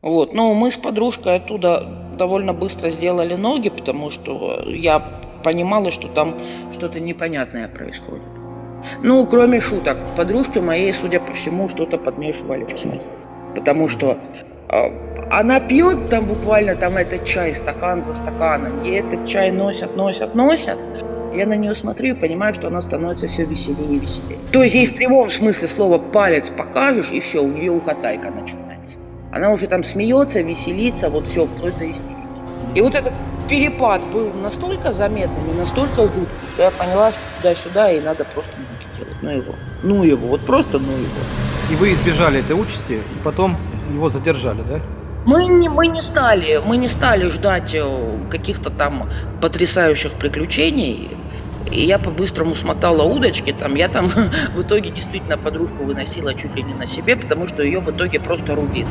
Вот, но мы с подружкой оттуда довольно быстро сделали ноги, потому что я понимала, что там что-то непонятное происходит. Ну, кроме шуток, подружке моей, судя по всему, что-то подмешивали в чай. Потому что э, она пьет там буквально там этот чай стакан за стаканом. Ей этот чай носят, носят, носят. Я на нее смотрю и понимаю, что она становится все веселее и веселее. То есть ей в прямом смысле слова палец покажешь, и все, у нее укатайка начинается. Она уже там смеется, веселится, вот все, вплоть до истерики. И вот этот перепад был настолько заметным и настолько жуткий, что я поняла, что туда-сюда и надо просто ноги делать. Ну его. Ну его. Вот просто ну его. И вы избежали этой участи, и потом его задержали, да? Мы не, мы не стали, мы не стали ждать э, каких-то там потрясающих приключений. И я по-быстрому смотала удочки, там я там в итоге действительно подружку выносила чуть ли не на себе, потому что ее в итоге просто рубила.